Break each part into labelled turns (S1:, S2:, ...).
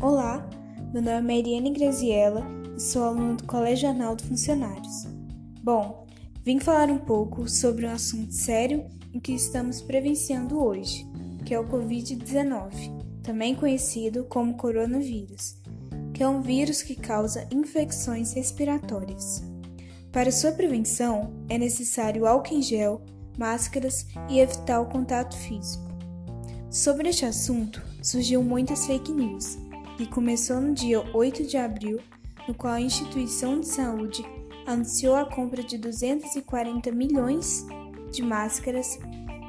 S1: Meu nome é Eliane Graziella e sou aluna do Colégio Arnaldo Funcionários. Bom, vim falar um pouco sobre um assunto sério em que estamos prevenciando hoje, que é o Covid-19, também conhecido como coronavírus, que é um vírus que causa infecções respiratórias. Para sua prevenção, é necessário álcool em gel, máscaras e evitar o contato físico. Sobre este assunto, surgiu muitas fake news, que começou no dia 8 de abril, no qual a instituição de saúde anunciou a compra de 240 milhões de máscaras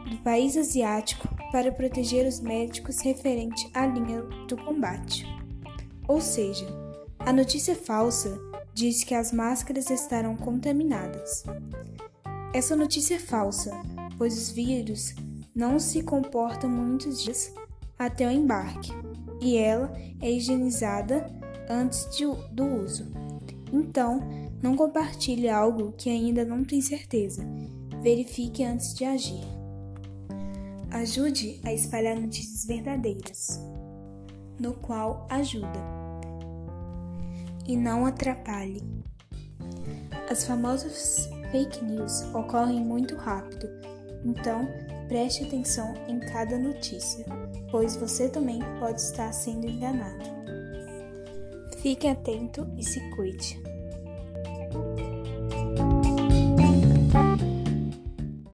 S1: do país asiático para proteger os médicos referente à linha do combate. Ou seja, a notícia falsa diz que as máscaras estarão contaminadas. Essa notícia é falsa, pois os vírus não se comporta muitos dias até o embarque e ela é higienizada antes de, do uso. Então, não compartilhe algo que ainda não tem certeza. Verifique antes de agir. Ajude a espalhar notícias verdadeiras, no qual ajuda e não atrapalhe. As famosas fake news ocorrem muito rápido, então Preste atenção em cada notícia, pois você também pode estar sendo enganado. Fique atento e se cuide.